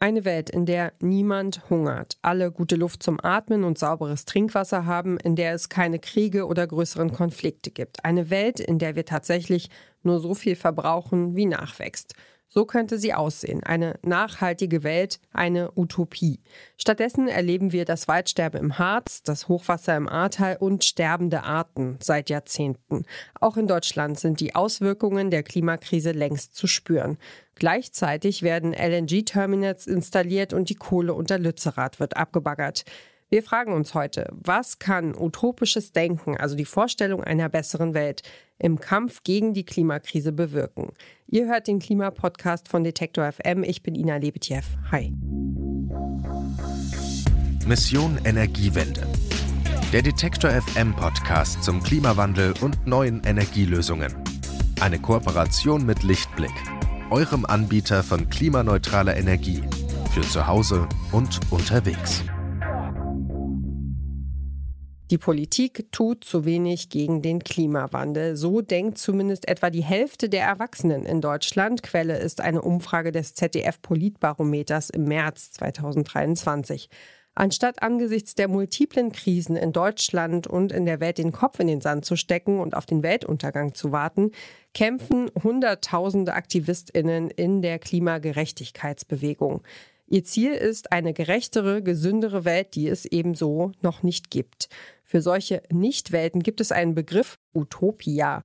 Eine Welt, in der niemand hungert, alle gute Luft zum Atmen und sauberes Trinkwasser haben, in der es keine Kriege oder größeren Konflikte gibt. Eine Welt, in der wir tatsächlich nur so viel verbrauchen, wie nachwächst. So könnte sie aussehen. Eine nachhaltige Welt, eine Utopie. Stattdessen erleben wir das Waldsterben im Harz, das Hochwasser im Ahrtal und sterbende Arten seit Jahrzehnten. Auch in Deutschland sind die Auswirkungen der Klimakrise längst zu spüren. Gleichzeitig werden LNG-Terminals installiert und die Kohle unter Lützerath wird abgebaggert. Wir fragen uns heute, was kann utopisches Denken, also die Vorstellung einer besseren Welt, im Kampf gegen die Klimakrise bewirken? Ihr hört den Klimapodcast von Detektor FM. Ich bin Ina Lebetjew. Hi. Mission Energiewende. Der Detektor FM Podcast zum Klimawandel und neuen Energielösungen. Eine Kooperation mit Lichtblick, eurem Anbieter von klimaneutraler Energie für zu Hause und unterwegs. Die Politik tut zu wenig gegen den Klimawandel. So denkt zumindest etwa die Hälfte der Erwachsenen in Deutschland. Quelle ist eine Umfrage des ZDF Politbarometers im März 2023. Anstatt angesichts der multiplen Krisen in Deutschland und in der Welt den Kopf in den Sand zu stecken und auf den Weltuntergang zu warten, kämpfen Hunderttausende Aktivistinnen in der Klimagerechtigkeitsbewegung. Ihr Ziel ist eine gerechtere, gesündere Welt, die es ebenso noch nicht gibt. Für solche Nichtwelten gibt es einen Begriff Utopia.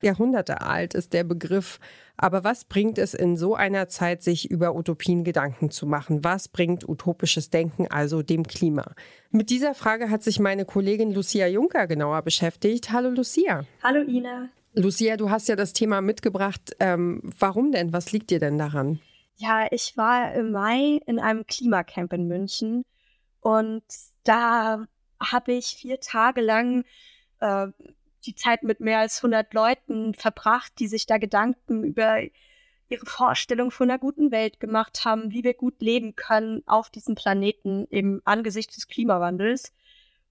Jahrhunderte alt ist der Begriff. Aber was bringt es in so einer Zeit, sich über Utopien Gedanken zu machen? Was bringt utopisches Denken also dem Klima? Mit dieser Frage hat sich meine Kollegin Lucia Juncker genauer beschäftigt. Hallo Lucia. Hallo Ina. Lucia, du hast ja das Thema mitgebracht. Ähm, warum denn? Was liegt dir denn daran? Ja, ich war im Mai in einem Klimacamp in München und da habe ich vier Tage lang äh, die Zeit mit mehr als 100 Leuten verbracht, die sich da Gedanken über ihre Vorstellung von einer guten Welt gemacht haben, wie wir gut leben können auf diesem Planeten im Angesicht des Klimawandels.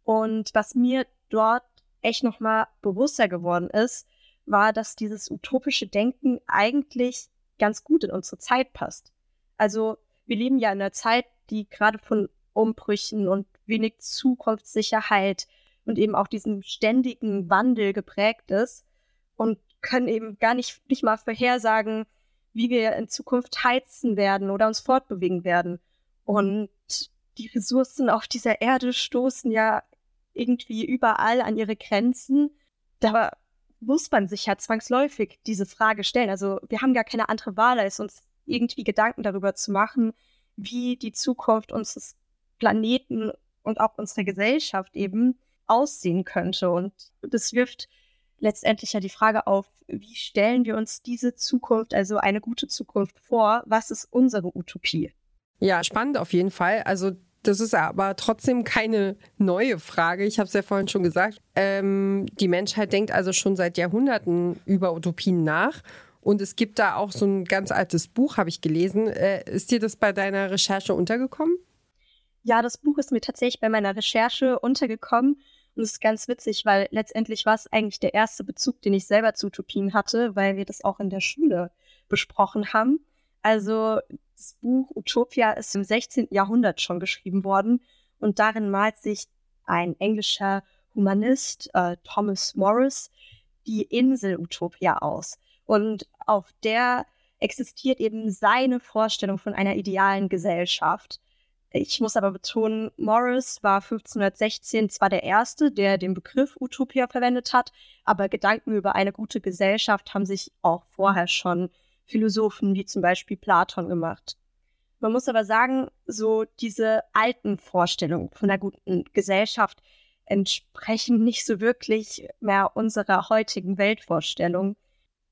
Und was mir dort echt nochmal bewusster geworden ist, war, dass dieses utopische Denken eigentlich ganz gut in unsere Zeit passt. Also wir leben ja in einer Zeit, die gerade von Umbrüchen und wenig Zukunftssicherheit und eben auch diesem ständigen Wandel geprägt ist und können eben gar nicht, nicht mal vorhersagen, wie wir in Zukunft heizen werden oder uns fortbewegen werden. Und die Ressourcen auf dieser Erde stoßen ja irgendwie überall an ihre Grenzen. Da muss man sich ja zwangsläufig diese Frage stellen. Also wir haben gar keine andere Wahl, als uns irgendwie Gedanken darüber zu machen, wie die Zukunft unseres Planeten und auch unserer Gesellschaft eben aussehen könnte. Und das wirft letztendlich ja die Frage auf, wie stellen wir uns diese Zukunft, also eine gute Zukunft vor? Was ist unsere Utopie? Ja, spannend auf jeden Fall. Also das ist aber trotzdem keine neue Frage. Ich habe es ja vorhin schon gesagt. Ähm, die Menschheit denkt also schon seit Jahrhunderten über Utopien nach. Und es gibt da auch so ein ganz altes Buch, habe ich gelesen. Äh, ist dir das bei deiner Recherche untergekommen? Ja, das Buch ist mir tatsächlich bei meiner Recherche untergekommen. Und es ist ganz witzig, weil letztendlich war es eigentlich der erste Bezug, den ich selber zu Utopien hatte, weil wir das auch in der Schule besprochen haben. Also das Buch Utopia ist im 16. Jahrhundert schon geschrieben worden und darin malt sich ein englischer Humanist, äh, Thomas Morris, die Insel Utopia aus. Und auf der existiert eben seine Vorstellung von einer idealen Gesellschaft. Ich muss aber betonen, Morris war 1516 zwar der Erste, der den Begriff Utopia verwendet hat, aber Gedanken über eine gute Gesellschaft haben sich auch vorher schon Philosophen wie zum Beispiel Platon gemacht. Man muss aber sagen, so diese alten Vorstellungen von einer guten Gesellschaft entsprechen nicht so wirklich mehr unserer heutigen Weltvorstellung.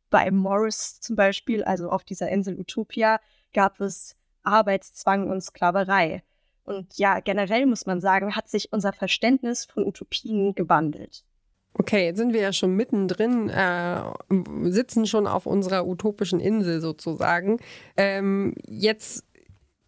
Bei Morris zum Beispiel, also auf dieser Insel Utopia, gab es Arbeitszwang und Sklaverei. Und ja, generell muss man sagen, hat sich unser Verständnis von Utopien gewandelt. Okay, jetzt sind wir ja schon mittendrin, äh, sitzen schon auf unserer utopischen Insel sozusagen. Ähm, jetzt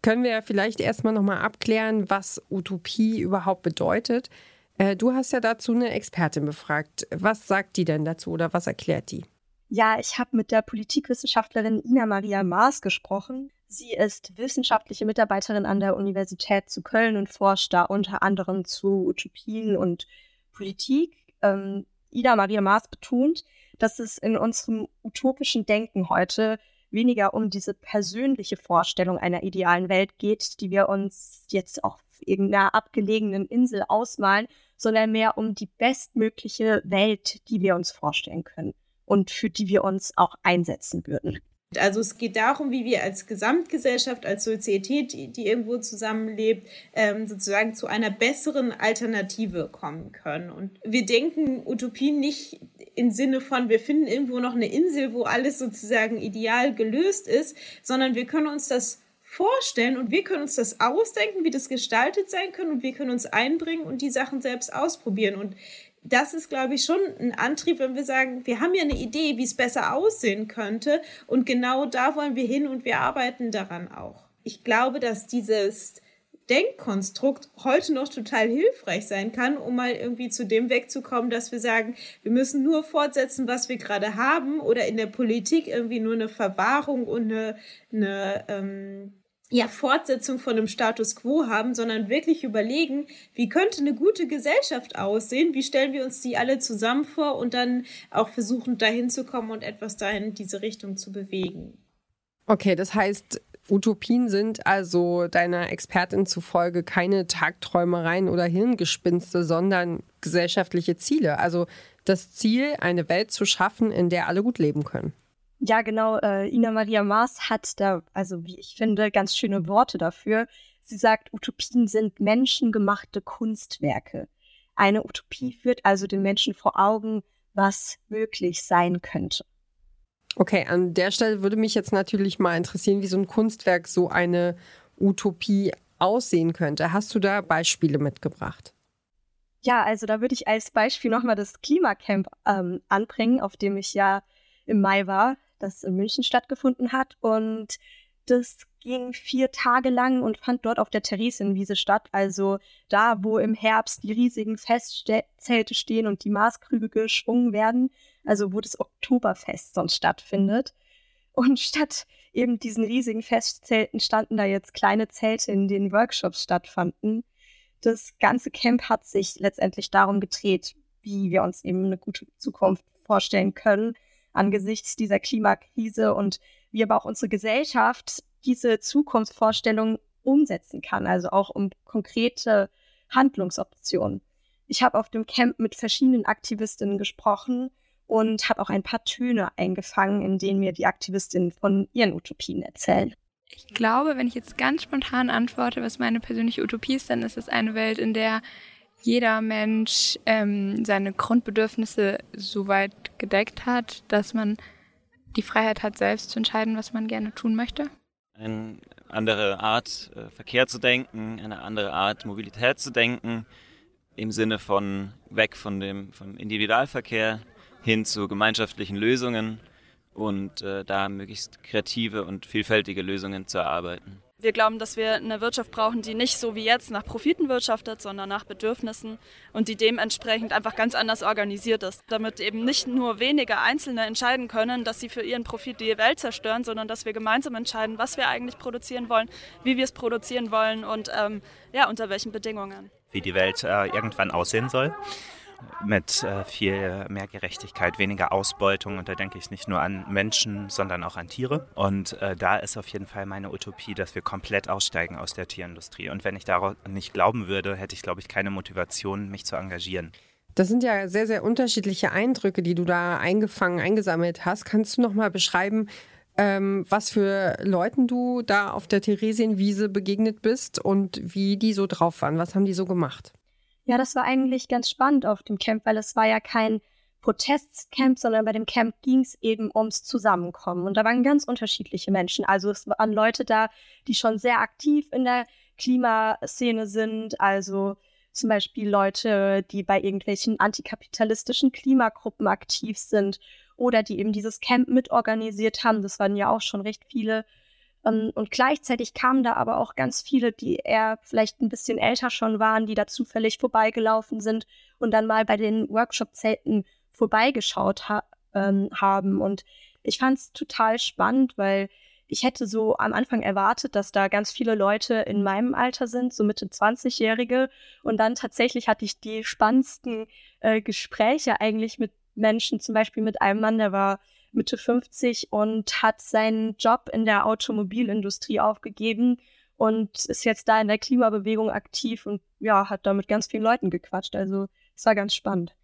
können wir ja vielleicht erstmal nochmal abklären, was Utopie überhaupt bedeutet. Äh, du hast ja dazu eine Expertin befragt. Was sagt die denn dazu oder was erklärt die? Ja, ich habe mit der Politikwissenschaftlerin Ina Maria Maas gesprochen. Sie ist wissenschaftliche Mitarbeiterin an der Universität zu Köln und forscht da unter anderem zu Utopien und Politik. Ähm, Ida Maria Maas betont, dass es in unserem utopischen Denken heute weniger um diese persönliche Vorstellung einer idealen Welt geht, die wir uns jetzt auf irgendeiner abgelegenen Insel ausmalen, sondern mehr um die bestmögliche Welt, die wir uns vorstellen können und für die wir uns auch einsetzen würden. Also es geht darum, wie wir als Gesamtgesellschaft, als Sozietät, die, die irgendwo zusammenlebt, ähm, sozusagen zu einer besseren Alternative kommen können. Und wir denken Utopien nicht im Sinne von, wir finden irgendwo noch eine Insel, wo alles sozusagen ideal gelöst ist, sondern wir können uns das vorstellen und wir können uns das ausdenken, wie das gestaltet sein kann und wir können uns einbringen und die Sachen selbst ausprobieren. Und das ist, glaube ich, schon ein Antrieb, wenn wir sagen, wir haben ja eine Idee, wie es besser aussehen könnte und genau da wollen wir hin und wir arbeiten daran auch. Ich glaube, dass dieses Denkkonstrukt heute noch total hilfreich sein kann, um mal irgendwie zu dem wegzukommen, dass wir sagen, wir müssen nur fortsetzen, was wir gerade haben oder in der Politik irgendwie nur eine Verwahrung und eine, eine ähm, ja, Fortsetzung von einem Status quo haben, sondern wirklich überlegen, wie könnte eine gute Gesellschaft aussehen, wie stellen wir uns die alle zusammen vor und dann auch versuchen, dahin zu kommen und etwas dahin in diese Richtung zu bewegen. Okay, das heißt, Utopien sind also deiner Expertin zufolge keine Tagträumereien oder Hirngespinste, sondern gesellschaftliche Ziele. Also das Ziel, eine Welt zu schaffen, in der alle gut leben können. Ja, genau. Äh, Ina Maria Maas hat da, also wie ich finde, ganz schöne Worte dafür. Sie sagt, Utopien sind menschengemachte Kunstwerke. Eine Utopie führt also den Menschen vor Augen, was möglich sein könnte. Okay, an der Stelle würde mich jetzt natürlich mal interessieren, wie so ein Kunstwerk, so eine Utopie aussehen könnte. Hast du da Beispiele mitgebracht? Ja, also da würde ich als Beispiel nochmal das Klimacamp ähm, anbringen, auf dem ich ja im Mai war das in München stattgefunden hat. Und das ging vier Tage lang und fand dort auf der Theresienwiese statt. Also da, wo im Herbst die riesigen Festzelte stehen und die Maßkrüge geschwungen werden. Also wo das Oktoberfest sonst stattfindet. Und statt eben diesen riesigen Festzelten standen da jetzt kleine Zelte, in denen Workshops stattfanden. Das ganze Camp hat sich letztendlich darum gedreht, wie wir uns eben eine gute Zukunft vorstellen können angesichts dieser Klimakrise und wie aber auch unsere Gesellschaft diese Zukunftsvorstellung umsetzen kann, also auch um konkrete Handlungsoptionen. Ich habe auf dem Camp mit verschiedenen Aktivistinnen gesprochen und habe auch ein paar Töne eingefangen, in denen mir die Aktivistinnen von ihren Utopien erzählen. Ich glaube, wenn ich jetzt ganz spontan antworte, was meine persönliche Utopie ist, dann ist es eine Welt, in der jeder Mensch ähm, seine Grundbedürfnisse so weit gedeckt hat, dass man die Freiheit hat, selbst zu entscheiden, was man gerne tun möchte? Eine andere Art, äh, Verkehr zu denken, eine andere Art, Mobilität zu denken, im Sinne von weg von dem vom Individualverkehr hin zu gemeinschaftlichen Lösungen und äh, da möglichst kreative und vielfältige Lösungen zu erarbeiten. Wir glauben, dass wir eine Wirtschaft brauchen, die nicht so wie jetzt nach Profiten wirtschaftet, sondern nach Bedürfnissen und die dementsprechend einfach ganz anders organisiert ist. Damit eben nicht nur wenige Einzelne entscheiden können, dass sie für ihren Profit die Welt zerstören, sondern dass wir gemeinsam entscheiden, was wir eigentlich produzieren wollen, wie wir es produzieren wollen und ähm, ja, unter welchen Bedingungen. Wie die Welt äh, irgendwann aussehen soll mit äh, viel mehr Gerechtigkeit, weniger Ausbeutung. Und da denke ich nicht nur an Menschen, sondern auch an Tiere. Und äh, da ist auf jeden Fall meine Utopie, dass wir komplett aussteigen aus der Tierindustrie. Und wenn ich daran nicht glauben würde, hätte ich, glaube ich, keine Motivation, mich zu engagieren. Das sind ja sehr, sehr unterschiedliche Eindrücke, die du da eingefangen, eingesammelt hast. Kannst du noch mal beschreiben, ähm, was für Leuten du da auf der Theresienwiese begegnet bist und wie die so drauf waren? Was haben die so gemacht? Ja, das war eigentlich ganz spannend auf dem Camp, weil es war ja kein Protestcamp, sondern bei dem Camp ging es eben ums Zusammenkommen. Und da waren ganz unterschiedliche Menschen. Also es waren Leute da, die schon sehr aktiv in der Klimaszene sind. Also zum Beispiel Leute, die bei irgendwelchen antikapitalistischen Klimagruppen aktiv sind oder die eben dieses Camp mitorganisiert haben. Das waren ja auch schon recht viele. Ähm, und gleichzeitig kamen da aber auch ganz viele, die eher vielleicht ein bisschen älter schon waren, die da zufällig vorbeigelaufen sind und dann mal bei den Workshop-Zelten vorbeigeschaut ha ähm, haben. Und ich fand es total spannend, weil ich hätte so am Anfang erwartet, dass da ganz viele Leute in meinem Alter sind, so Mitte 20-Jährige. Und dann tatsächlich hatte ich die spannendsten äh, Gespräche eigentlich mit Menschen, zum Beispiel mit einem Mann, der war Mitte 50 und hat seinen Job in der Automobilindustrie aufgegeben und ist jetzt da in der Klimabewegung aktiv und ja, hat da mit ganz vielen Leuten gequatscht. Also es war ganz spannend.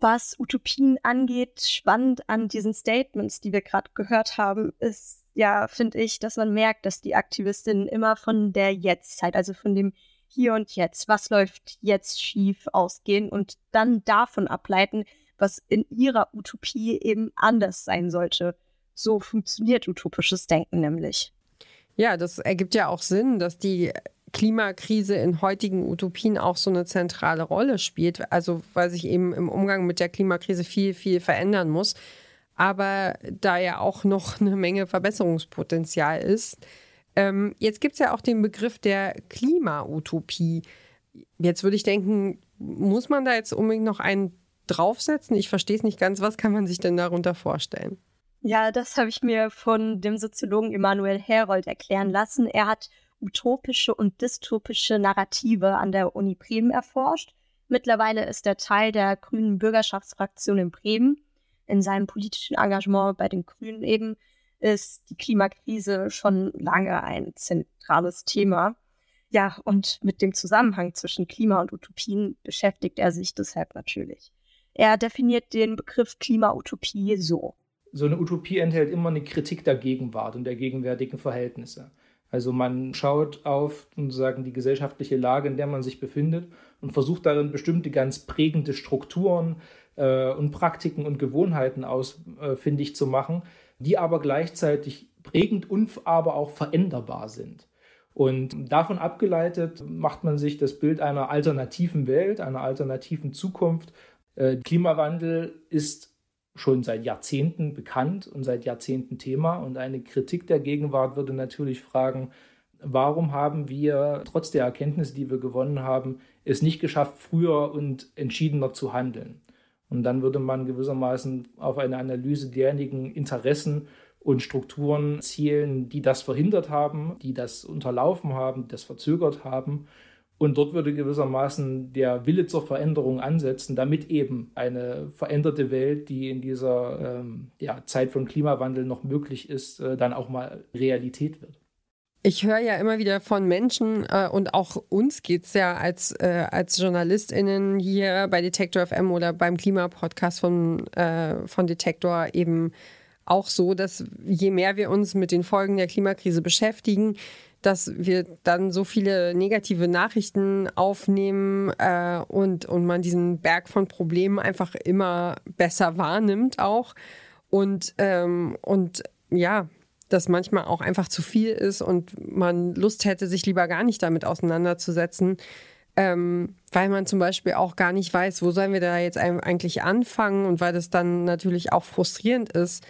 Was Utopien angeht, spannend an diesen Statements, die wir gerade gehört haben, ist ja, finde ich, dass man merkt, dass die Aktivistinnen immer von der Jetztzeit, also von dem Hier und Jetzt, was läuft jetzt schief, ausgehen und dann davon ableiten, was in ihrer Utopie eben anders sein sollte. So funktioniert utopisches Denken nämlich. Ja, das ergibt ja auch Sinn, dass die Klimakrise in heutigen Utopien auch so eine zentrale Rolle spielt. Also weil sich eben im Umgang mit der Klimakrise viel, viel verändern muss. Aber da ja auch noch eine Menge Verbesserungspotenzial ist. Ähm, jetzt gibt es ja auch den Begriff der Klimautopie. Jetzt würde ich denken, muss man da jetzt unbedingt noch einen draufsetzen? Ich verstehe es nicht ganz. Was kann man sich denn darunter vorstellen? Ja, das habe ich mir von dem Soziologen Emanuel Herold erklären lassen. Er hat utopische und dystopische Narrative an der Uni Bremen erforscht. Mittlerweile ist er Teil der Grünen Bürgerschaftsfraktion in Bremen. In seinem politischen Engagement bei den Grünen eben ist die Klimakrise schon lange ein zentrales Thema. Ja, und mit dem Zusammenhang zwischen Klima und Utopien beschäftigt er sich deshalb natürlich. Er definiert den Begriff Klimautopie so. So eine Utopie enthält immer eine Kritik der Gegenwart und der gegenwärtigen Verhältnisse. Also man schaut auf sozusagen die gesellschaftliche Lage, in der man sich befindet und versucht darin bestimmte ganz prägende Strukturen äh, und Praktiken und Gewohnheiten ausfindig äh, zu machen, die aber gleichzeitig prägend und aber auch veränderbar sind. Und davon abgeleitet macht man sich das Bild einer alternativen Welt, einer alternativen Zukunft, Klimawandel ist schon seit Jahrzehnten bekannt und seit Jahrzehnten Thema. Und eine Kritik der Gegenwart würde natürlich fragen, warum haben wir trotz der Erkenntnisse, die wir gewonnen haben, es nicht geschafft, früher und entschiedener zu handeln? Und dann würde man gewissermaßen auf eine Analyse derjenigen Interessen und Strukturen zielen, die das verhindert haben, die das unterlaufen haben, die das verzögert haben und dort würde gewissermaßen der Wille zur Veränderung ansetzen, damit eben eine veränderte Welt, die in dieser ähm, ja, Zeit von Klimawandel noch möglich ist, äh, dann auch mal Realität wird. Ich höre ja immer wieder von Menschen äh, und auch uns geht es ja als, äh, als JournalistInnen hier bei Detektor FM oder beim Klimapodcast von, äh, von Detektor eben auch so, dass je mehr wir uns mit den Folgen der Klimakrise beschäftigen, dass wir dann so viele negative Nachrichten aufnehmen äh, und, und man diesen Berg von Problemen einfach immer besser wahrnimmt auch. Und, ähm, und ja, dass manchmal auch einfach zu viel ist und man Lust hätte, sich lieber gar nicht damit auseinanderzusetzen, ähm, weil man zum Beispiel auch gar nicht weiß, wo sollen wir da jetzt eigentlich anfangen und weil das dann natürlich auch frustrierend ist,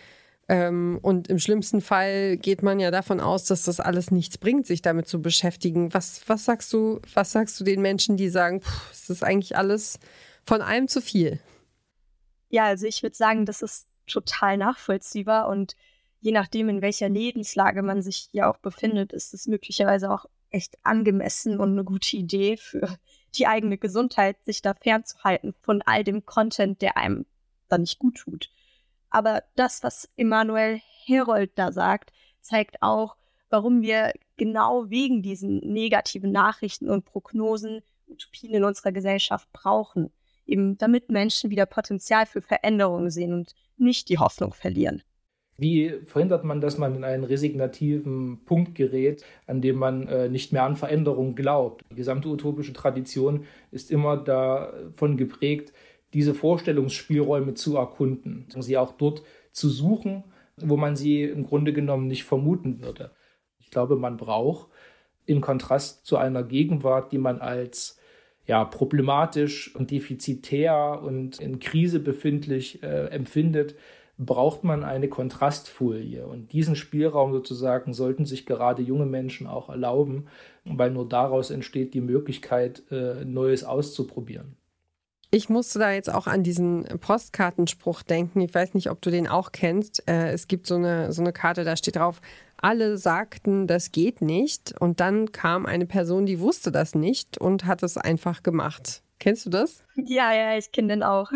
ähm, und im schlimmsten Fall geht man ja davon aus, dass das alles nichts bringt, sich damit zu beschäftigen. Was, was sagst du, was sagst du den Menschen, die sagen, es ist eigentlich alles von allem zu viel? Ja, also ich würde sagen, das ist total nachvollziehbar und je nachdem, in welcher Lebenslage man sich ja auch befindet, ist es möglicherweise auch echt angemessen und eine gute Idee für die eigene Gesundheit, sich da fernzuhalten von all dem Content, der einem dann nicht gut tut. Aber das, was Emanuel Herold da sagt, zeigt auch, warum wir genau wegen diesen negativen Nachrichten und Prognosen Utopien in unserer Gesellschaft brauchen. Eben damit Menschen wieder Potenzial für Veränderungen sehen und nicht die Hoffnung verlieren. Wie verhindert man, dass man in einen resignativen Punkt gerät, an dem man äh, nicht mehr an Veränderung glaubt? Die gesamte utopische Tradition ist immer davon geprägt, diese Vorstellungsspielräume zu erkunden, sie auch dort zu suchen, wo man sie im Grunde genommen nicht vermuten würde. Ich glaube, man braucht im Kontrast zu einer Gegenwart, die man als ja, problematisch und defizitär und in Krise befindlich äh, empfindet, braucht man eine Kontrastfolie. Und diesen Spielraum sozusagen sollten sich gerade junge Menschen auch erlauben, weil nur daraus entsteht die Möglichkeit, äh, Neues auszuprobieren. Ich musste da jetzt auch an diesen Postkartenspruch denken. Ich weiß nicht, ob du den auch kennst. Äh, es gibt so eine, so eine Karte, da steht drauf, alle sagten, das geht nicht. Und dann kam eine Person, die wusste das nicht und hat es einfach gemacht. Kennst du das? Ja, ja, ich kenne den auch.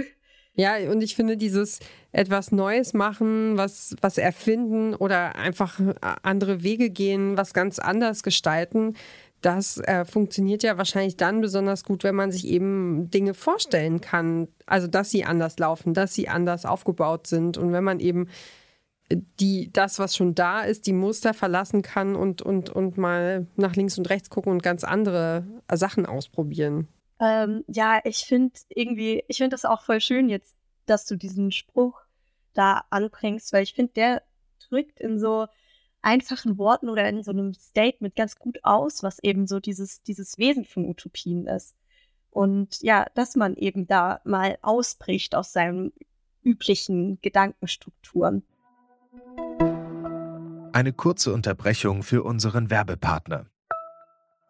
Ja, und ich finde dieses etwas Neues machen, was, was erfinden oder einfach andere Wege gehen, was ganz anders gestalten, das äh, funktioniert ja wahrscheinlich dann besonders gut, wenn man sich eben Dinge vorstellen kann. Also, dass sie anders laufen, dass sie anders aufgebaut sind. Und wenn man eben die, das, was schon da ist, die Muster verlassen kann und, und, und mal nach links und rechts gucken und ganz andere Sachen ausprobieren. Ähm, ja, ich finde irgendwie, ich finde das auch voll schön jetzt, dass du diesen Spruch da anbringst, weil ich finde, der drückt in so einfachen Worten oder in so einem Statement ganz gut aus, was eben so dieses, dieses Wesen von Utopien ist. Und ja, dass man eben da mal ausbricht aus seinen üblichen Gedankenstrukturen. Eine kurze Unterbrechung für unseren Werbepartner.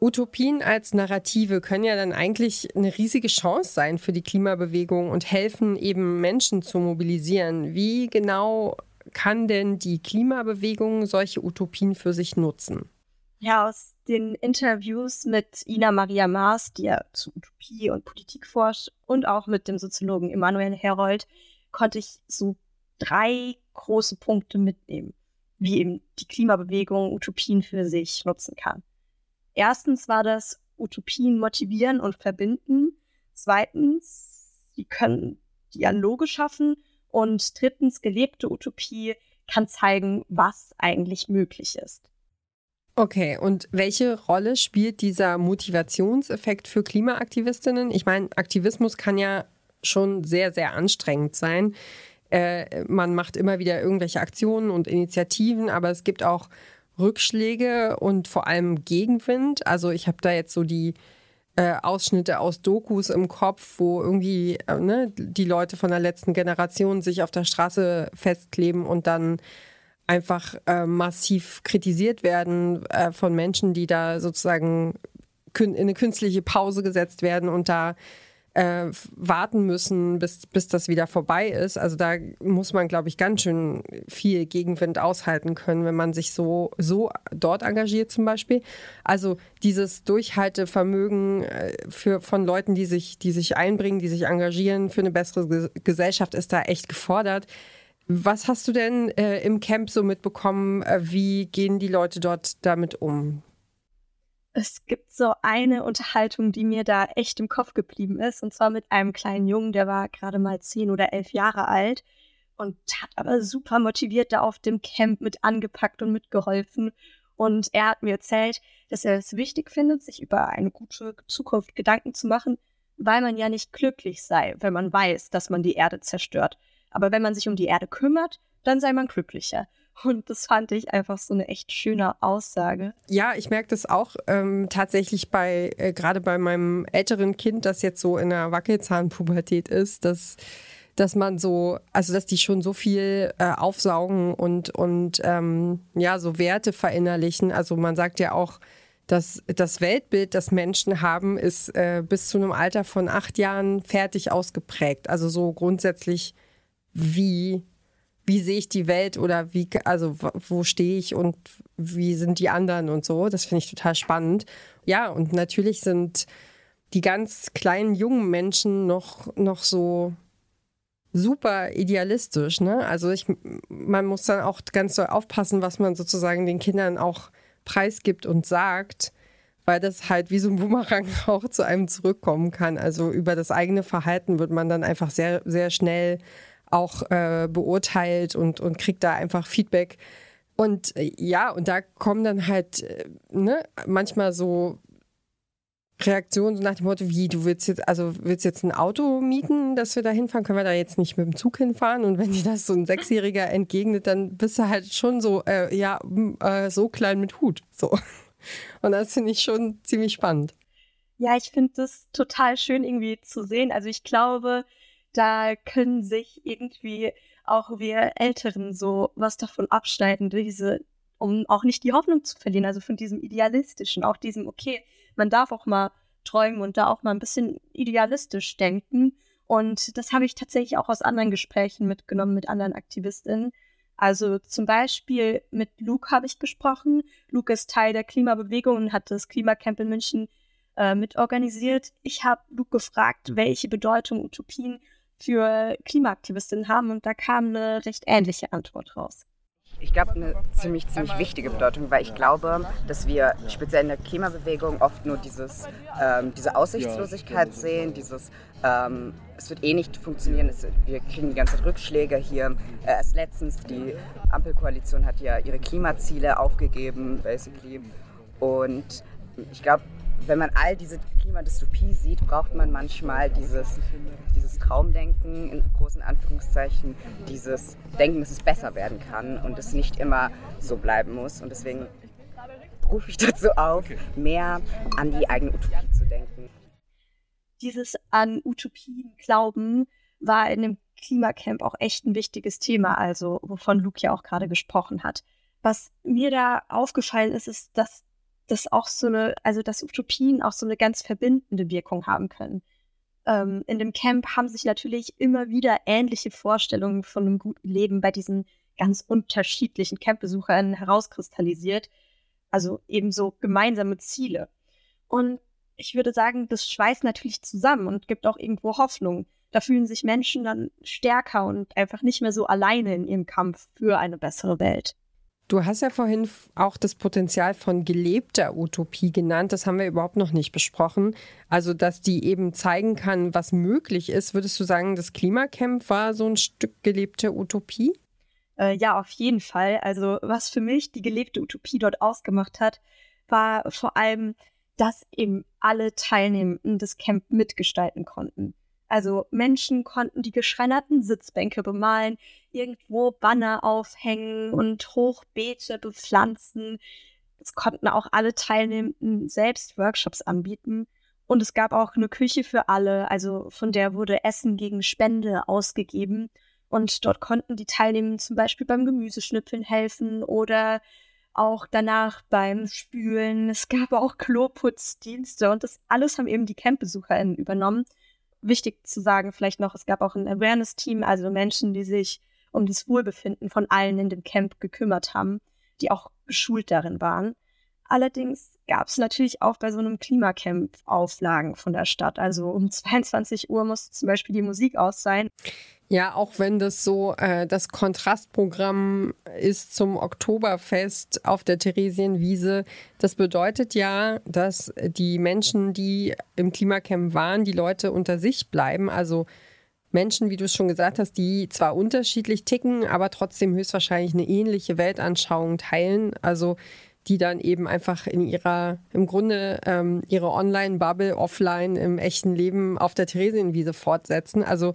Utopien als Narrative können ja dann eigentlich eine riesige Chance sein für die Klimabewegung und helfen eben Menschen zu mobilisieren. Wie genau kann denn die Klimabewegung solche Utopien für sich nutzen? Ja, aus den Interviews mit Ina Maria Maas, die ja zu Utopie und Politik forscht, und auch mit dem Soziologen Emanuel Herold, konnte ich so drei große Punkte mitnehmen, wie eben die Klimabewegung Utopien für sich nutzen kann. Erstens war das Utopien motivieren und verbinden. Zweitens, sie können Dialoge schaffen. Und drittens, gelebte Utopie kann zeigen, was eigentlich möglich ist. Okay, und welche Rolle spielt dieser Motivationseffekt für Klimaaktivistinnen? Ich meine, Aktivismus kann ja schon sehr, sehr anstrengend sein. Äh, man macht immer wieder irgendwelche Aktionen und Initiativen, aber es gibt auch Rückschläge und vor allem Gegenwind. Also ich habe da jetzt so die äh, Ausschnitte aus Dokus im Kopf, wo irgendwie äh, ne, die Leute von der letzten Generation sich auf der Straße festkleben und dann einfach äh, massiv kritisiert werden äh, von Menschen, die da sozusagen in eine künstliche Pause gesetzt werden und da äh, warten müssen, bis, bis das wieder vorbei ist. Also da muss man, glaube ich, ganz schön viel Gegenwind aushalten können, wenn man sich so, so dort engagiert zum Beispiel. Also dieses Durchhaltevermögen äh, für, von Leuten, die sich, die sich einbringen, die sich engagieren für eine bessere Gesellschaft, ist da echt gefordert. Was hast du denn äh, im Camp so mitbekommen? Äh, wie gehen die Leute dort damit um? Es gibt so eine Unterhaltung, die mir da echt im Kopf geblieben ist, und zwar mit einem kleinen Jungen, der war gerade mal zehn oder elf Jahre alt und hat aber super motiviert da auf dem Camp mit angepackt und mitgeholfen. Und er hat mir erzählt, dass er es wichtig findet, sich über eine gute Zukunft Gedanken zu machen, weil man ja nicht glücklich sei, wenn man weiß, dass man die Erde zerstört. Aber wenn man sich um die Erde kümmert, dann sei man glücklicher. Und das fand ich einfach so eine echt schöne Aussage. Ja, ich merke das auch ähm, tatsächlich bei, äh, gerade bei meinem älteren Kind, das jetzt so in der Wackelzahnpubertät ist, dass dass man so, also dass die schon so viel äh, aufsaugen und, und ähm, ja, so Werte verinnerlichen. Also man sagt ja auch, dass das Weltbild, das Menschen haben, ist äh, bis zu einem Alter von acht Jahren fertig ausgeprägt. Also so grundsätzlich, wie wie sehe ich die Welt oder wie, also wo stehe ich und wie sind die anderen und so. Das finde ich total spannend. Ja, und natürlich sind die ganz kleinen jungen Menschen noch, noch so super idealistisch. Ne? Also ich, man muss dann auch ganz doll aufpassen, was man sozusagen den Kindern auch preisgibt und sagt, weil das halt wie so ein Boomerang auch zu einem zurückkommen kann. Also über das eigene Verhalten wird man dann einfach sehr, sehr schnell auch äh, beurteilt und, und kriegt da einfach Feedback. Und äh, ja, und da kommen dann halt äh, ne, manchmal so Reaktionen nach dem Motto, wie, du willst jetzt, also willst jetzt ein Auto mieten, dass wir da hinfahren? Können wir da jetzt nicht mit dem Zug hinfahren? Und wenn dir das so ein Sechsjähriger entgegnet, dann bist du halt schon so, äh, ja, äh, so klein mit Hut. So. Und das finde ich schon ziemlich spannend. Ja, ich finde das total schön irgendwie zu sehen. Also ich glaube, da können sich irgendwie auch wir Älteren so was davon abschneiden, diese, um auch nicht die Hoffnung zu verlieren, also von diesem Idealistischen, auch diesem, okay, man darf auch mal träumen und da auch mal ein bisschen idealistisch denken. Und das habe ich tatsächlich auch aus anderen Gesprächen mitgenommen mit anderen Aktivistinnen. Also zum Beispiel mit Luke habe ich gesprochen. Luke ist Teil der Klimabewegung und hat das Klimacamp in München äh, mitorganisiert. Ich habe Luke gefragt, welche Bedeutung Utopien für Klimaaktivistinnen haben und da kam eine recht ähnliche Antwort raus. Ich glaube, eine ziemlich, ziemlich wichtige Bedeutung, weil ich glaube, dass wir speziell in der Klimabewegung oft nur dieses, ähm, diese Aussichtslosigkeit sehen, dieses, ähm, es wird eh nicht funktionieren, es, wir kriegen die ganze Zeit Rückschläge hier. Äh, erst letztens, die Ampelkoalition hat ja ihre Klimaziele aufgegeben, basically. Und ich glaube, wenn man all diese Klimadystopie sieht, braucht man manchmal dieses, dieses Traumdenken, in großen Anführungszeichen, dieses Denken, dass es besser werden kann und es nicht immer so bleiben muss. Und deswegen rufe ich dazu auf, mehr an die eigene Utopie zu denken. Dieses an Utopien glauben war in dem Klimacamp auch echt ein wichtiges Thema, also wovon Luke ja auch gerade gesprochen hat. Was mir da aufgefallen ist, ist, dass das auch so eine, also dass Utopien auch so eine ganz verbindende Wirkung haben können. Ähm, in dem Camp haben sich natürlich immer wieder ähnliche Vorstellungen von einem guten Leben bei diesen ganz unterschiedlichen Campbesuchern herauskristallisiert. Also ebenso gemeinsame Ziele. Und ich würde sagen, das schweißt natürlich zusammen und gibt auch irgendwo Hoffnung. Da fühlen sich Menschen dann stärker und einfach nicht mehr so alleine in ihrem Kampf für eine bessere Welt. Du hast ja vorhin auch das Potenzial von gelebter Utopie genannt. Das haben wir überhaupt noch nicht besprochen. Also, dass die eben zeigen kann, was möglich ist. Würdest du sagen, das Klimacamp war so ein Stück gelebte Utopie? Äh, ja, auf jeden Fall. Also, was für mich die gelebte Utopie dort ausgemacht hat, war vor allem, dass eben alle Teilnehmenden des Camp mitgestalten konnten. Also Menschen konnten die geschreinerten Sitzbänke bemalen, irgendwo Banner aufhängen und Hochbeete bepflanzen. Es konnten auch alle Teilnehmenden selbst Workshops anbieten. Und es gab auch eine Küche für alle, also von der wurde Essen gegen Spende ausgegeben. Und dort konnten die Teilnehmenden zum Beispiel beim Gemüseschnippeln helfen oder auch danach beim Spülen. Es gab auch Kloputzdienste und das alles haben eben die Campbesucherinnen übernommen wichtig zu sagen, vielleicht noch, es gab auch ein Awareness-Team, also Menschen, die sich um das Wohlbefinden von allen in dem Camp gekümmert haben, die auch geschult darin waren. Allerdings gab es natürlich auch bei so einem Klimacamp Auflagen von der Stadt. Also um 22 Uhr musste zum Beispiel die Musik aus sein. Ja, auch wenn das so äh, das Kontrastprogramm ist zum Oktoberfest auf der Theresienwiese. Das bedeutet ja, dass die Menschen, die im Klimacamp waren, die Leute unter sich bleiben. Also Menschen, wie du es schon gesagt hast, die zwar unterschiedlich ticken, aber trotzdem höchstwahrscheinlich eine ähnliche Weltanschauung teilen. Also die dann eben einfach in ihrer, im Grunde ähm, ihre Online-Bubble offline im echten Leben auf der Theresienwiese fortsetzen. Also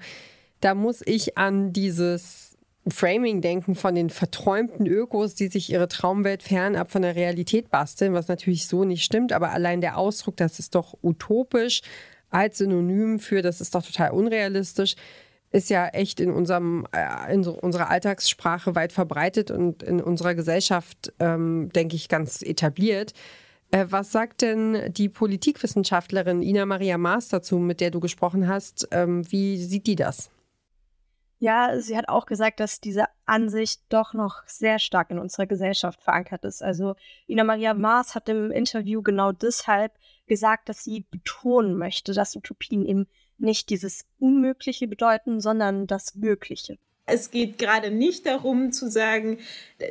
da muss ich an dieses Framing denken von den verträumten Ökos, die sich ihre Traumwelt fernab von der Realität basteln, was natürlich so nicht stimmt, aber allein der Ausdruck, das ist doch utopisch als Synonym für, das ist doch total unrealistisch, ist ja echt in, unserem, äh, in so unserer Alltagssprache weit verbreitet und in unserer Gesellschaft, ähm, denke ich, ganz etabliert. Äh, was sagt denn die Politikwissenschaftlerin Ina Maria Maas dazu, mit der du gesprochen hast? Ähm, wie sieht die das? Ja, sie hat auch gesagt, dass diese Ansicht doch noch sehr stark in unserer Gesellschaft verankert ist. Also Ina Maria Maas hat im Interview genau deshalb gesagt, dass sie betonen möchte, dass Utopien eben nicht dieses Unmögliche bedeuten, sondern das Mögliche. Es geht gerade nicht darum zu sagen,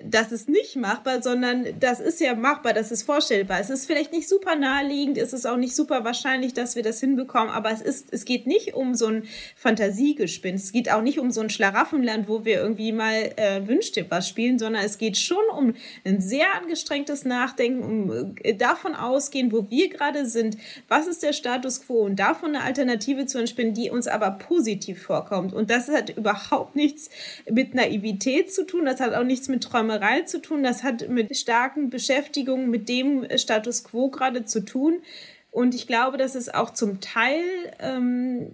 das ist nicht machbar, sondern das ist ja machbar, das ist vorstellbar. Es ist vielleicht nicht super naheliegend, es ist auch nicht super wahrscheinlich, dass wir das hinbekommen, aber es ist, es geht nicht um so ein Fantasiegespinst, es geht auch nicht um so ein Schlaraffenland, wo wir irgendwie mal äh, Wünsch dir was spielen, sondern es geht schon um ein sehr angestrengtes Nachdenken, um äh, davon ausgehen, wo wir gerade sind, was ist der Status quo und davon eine Alternative zu entspinnen, die uns aber positiv vorkommt. Und das hat überhaupt nichts nichts mit Naivität zu tun, das hat auch nichts mit Träumerei zu tun, das hat mit starken Beschäftigungen mit dem Status quo gerade zu tun. Und ich glaube, dass es auch zum Teil ähm,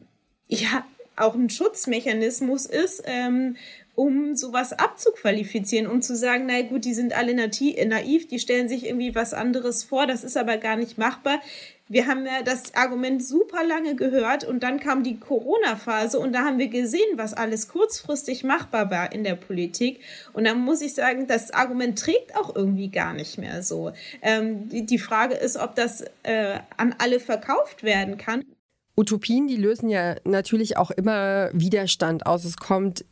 ja auch ein Schutzmechanismus ist, ähm, um sowas abzuqualifizieren, um zu sagen, na gut, die sind alle naiv, die stellen sich irgendwie was anderes vor, das ist aber gar nicht machbar. Wir haben ja das Argument super lange gehört und dann kam die Corona-Phase und da haben wir gesehen, was alles kurzfristig machbar war in der Politik. Und dann muss ich sagen, das Argument trägt auch irgendwie gar nicht mehr so. Ähm, die, die, Frage ist, ob das äh, an alle verkauft werden kann. Utopien, die lösen ja natürlich auch immer Widerstand aus. Es kommt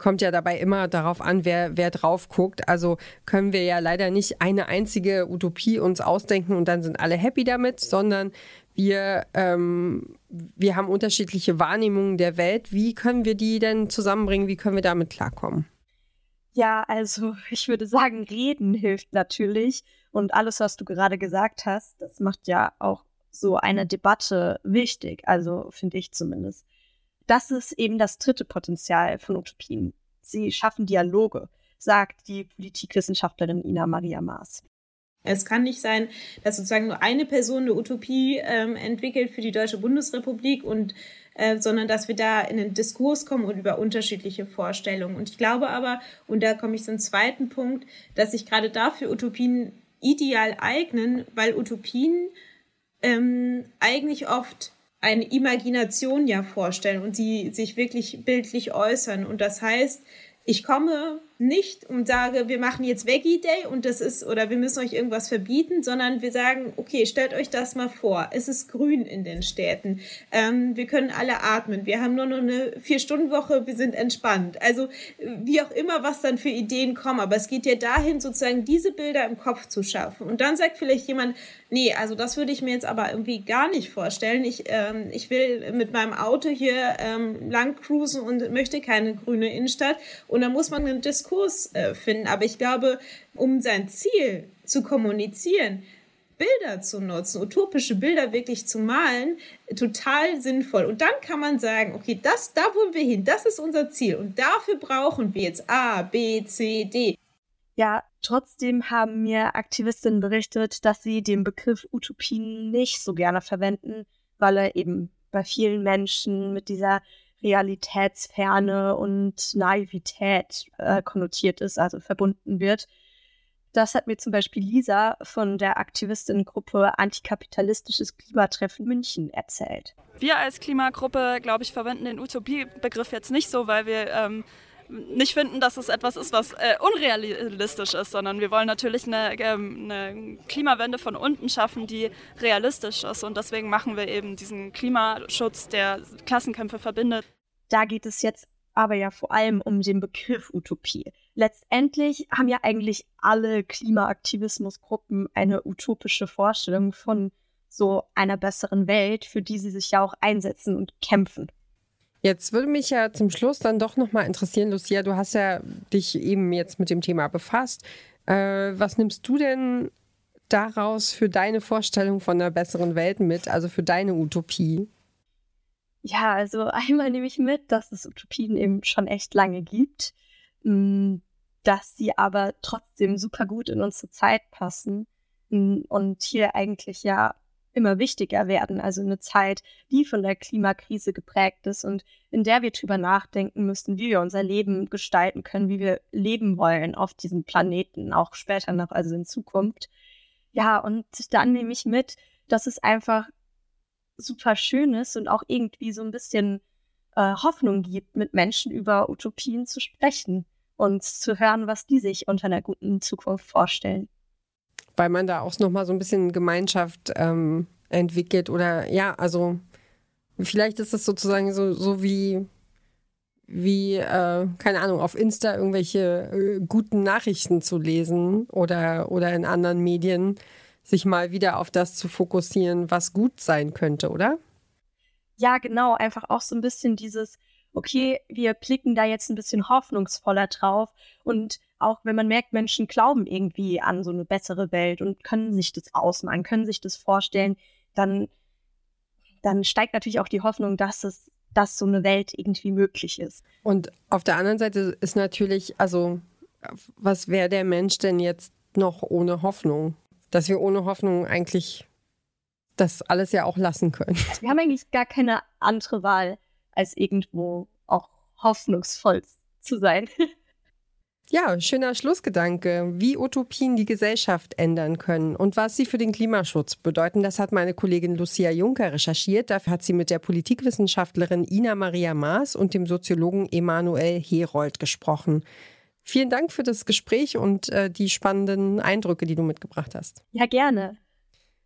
kommt ja dabei immer darauf an, wer, wer drauf guckt. Also können wir ja leider nicht eine einzige Utopie uns ausdenken und dann sind alle happy damit, sondern wir, ähm, wir haben unterschiedliche Wahrnehmungen der Welt. Wie können wir die denn zusammenbringen? Wie können wir damit klarkommen? Ja, also ich würde sagen, reden hilft natürlich. Und alles, was du gerade gesagt hast, das macht ja auch so eine Debatte wichtig. Also finde ich zumindest das ist eben das dritte Potenzial von Utopien. Sie schaffen Dialoge, sagt die Politikwissenschaftlerin Ina Maria Maas. Es kann nicht sein, dass sozusagen nur eine Person eine Utopie ähm, entwickelt für die Deutsche Bundesrepublik und äh, sondern dass wir da in den Diskurs kommen und über unterschiedliche Vorstellungen. Und ich glaube aber, und da komme ich zum zweiten Punkt, dass sich gerade dafür Utopien ideal eignen, weil Utopien ähm, eigentlich oft eine Imagination ja vorstellen und sie sich wirklich bildlich äußern. Und das heißt, ich komme nicht und sage, wir machen jetzt Veggie Day und das ist, oder wir müssen euch irgendwas verbieten, sondern wir sagen, okay, stellt euch das mal vor. Es ist grün in den Städten. Ähm, wir können alle atmen. Wir haben nur noch eine Vier-Stunden-Woche. Wir sind entspannt. Also, wie auch immer, was dann für Ideen kommen. Aber es geht ja dahin, sozusagen diese Bilder im Kopf zu schaffen. Und dann sagt vielleicht jemand, nee, also das würde ich mir jetzt aber irgendwie gar nicht vorstellen. Ich, ähm, ich will mit meinem Auto hier ähm, lang cruisen und möchte keine grüne Innenstadt. Und dann muss man einen Diskurs Diskurs äh, finden. Aber ich glaube, um sein Ziel zu kommunizieren, Bilder zu nutzen, utopische Bilder wirklich zu malen, total sinnvoll. Und dann kann man sagen, okay, das, da wollen wir hin, das ist unser Ziel. Und dafür brauchen wir jetzt A, B, C, D. Ja, trotzdem haben mir Aktivistinnen berichtet, dass sie den Begriff Utopien nicht so gerne verwenden, weil er eben bei vielen Menschen mit dieser Realitätsferne und Naivität äh, konnotiert ist, also verbunden wird. Das hat mir zum Beispiel Lisa von der Aktivistinnengruppe Antikapitalistisches Klimatreffen München erzählt. Wir als Klimagruppe, glaube ich, verwenden den Utopie-Begriff jetzt nicht so, weil wir ähm, nicht finden, dass es etwas ist, was äh, unrealistisch ist, sondern wir wollen natürlich eine, ähm, eine, Klimawende von unten schaffen, die realistisch ist. Und deswegen machen wir eben diesen Klimaschutz, der Klassenkämpfe verbindet. Da geht es jetzt aber ja vor allem um den Begriff Utopie. Letztendlich haben ja eigentlich alle Klimaaktivismusgruppen eine utopische Vorstellung von so einer besseren Welt, für die sie sich ja auch einsetzen und kämpfen. Jetzt würde mich ja zum Schluss dann doch nochmal interessieren, Lucia, du hast ja dich eben jetzt mit dem Thema befasst. Äh, was nimmst du denn daraus für deine Vorstellung von einer besseren Welt mit, also für deine Utopie? Ja, also einmal nehme ich mit, dass es Utopien eben schon echt lange gibt, hm, dass sie aber trotzdem super gut in unsere Zeit passen hm, und hier eigentlich ja immer wichtiger werden. Also eine Zeit, die von der Klimakrise geprägt ist und in der wir drüber nachdenken müssen, wie wir unser Leben gestalten können, wie wir leben wollen auf diesem Planeten, auch später noch, also in Zukunft. Ja, und dann nehme ich mit, dass es einfach super schön ist und auch irgendwie so ein bisschen äh, Hoffnung gibt, mit Menschen über Utopien zu sprechen und zu hören, was die sich unter einer guten Zukunft vorstellen weil man da auch nochmal so ein bisschen Gemeinschaft ähm, entwickelt oder ja, also vielleicht ist es sozusagen so, so wie, wie äh, keine Ahnung, auf Insta irgendwelche äh, guten Nachrichten zu lesen oder, oder in anderen Medien sich mal wieder auf das zu fokussieren, was gut sein könnte, oder? Ja, genau, einfach auch so ein bisschen dieses, okay, wir blicken da jetzt ein bisschen hoffnungsvoller drauf und auch wenn man merkt, Menschen glauben irgendwie an so eine bessere Welt und können sich das ausmalen, können sich das vorstellen, dann, dann steigt natürlich auch die Hoffnung, dass es dass so eine Welt irgendwie möglich ist. Und auf der anderen Seite ist natürlich, also was wäre der Mensch denn jetzt noch ohne Hoffnung? Dass wir ohne Hoffnung eigentlich das alles ja auch lassen können. Wir haben eigentlich gar keine andere Wahl, als irgendwo auch hoffnungsvoll zu sein. Ja, schöner Schlussgedanke, wie Utopien die Gesellschaft ändern können und was sie für den Klimaschutz bedeuten. Das hat meine Kollegin Lucia Juncker recherchiert. Dafür hat sie mit der Politikwissenschaftlerin Ina Maria Maas und dem Soziologen Emanuel Herold gesprochen. Vielen Dank für das Gespräch und äh, die spannenden Eindrücke, die du mitgebracht hast. Ja, gerne.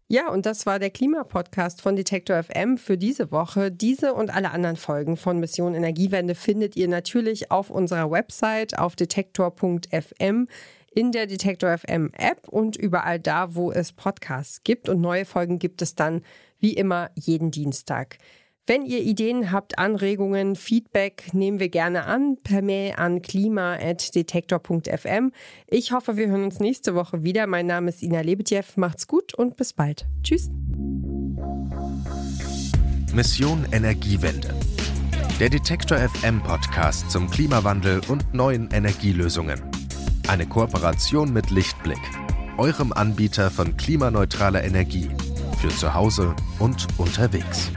Ja, und das war der Klimapodcast von Detektor FM für diese Woche. Diese und alle anderen Folgen von Mission Energiewende findet ihr natürlich auf unserer Website auf detektor.fm, in der Detektor FM App und überall da, wo es Podcasts gibt. Und neue Folgen gibt es dann wie immer jeden Dienstag. Wenn ihr Ideen habt, Anregungen, Feedback, nehmen wir gerne an per Mail an klima.detektor.fm. Ich hoffe, wir hören uns nächste Woche wieder. Mein Name ist Ina Lebetjew. Macht's gut und bis bald. Tschüss. Mission Energiewende. Der Detektor FM Podcast zum Klimawandel und neuen Energielösungen. Eine Kooperation mit Lichtblick, eurem Anbieter von klimaneutraler Energie für zu Hause und unterwegs.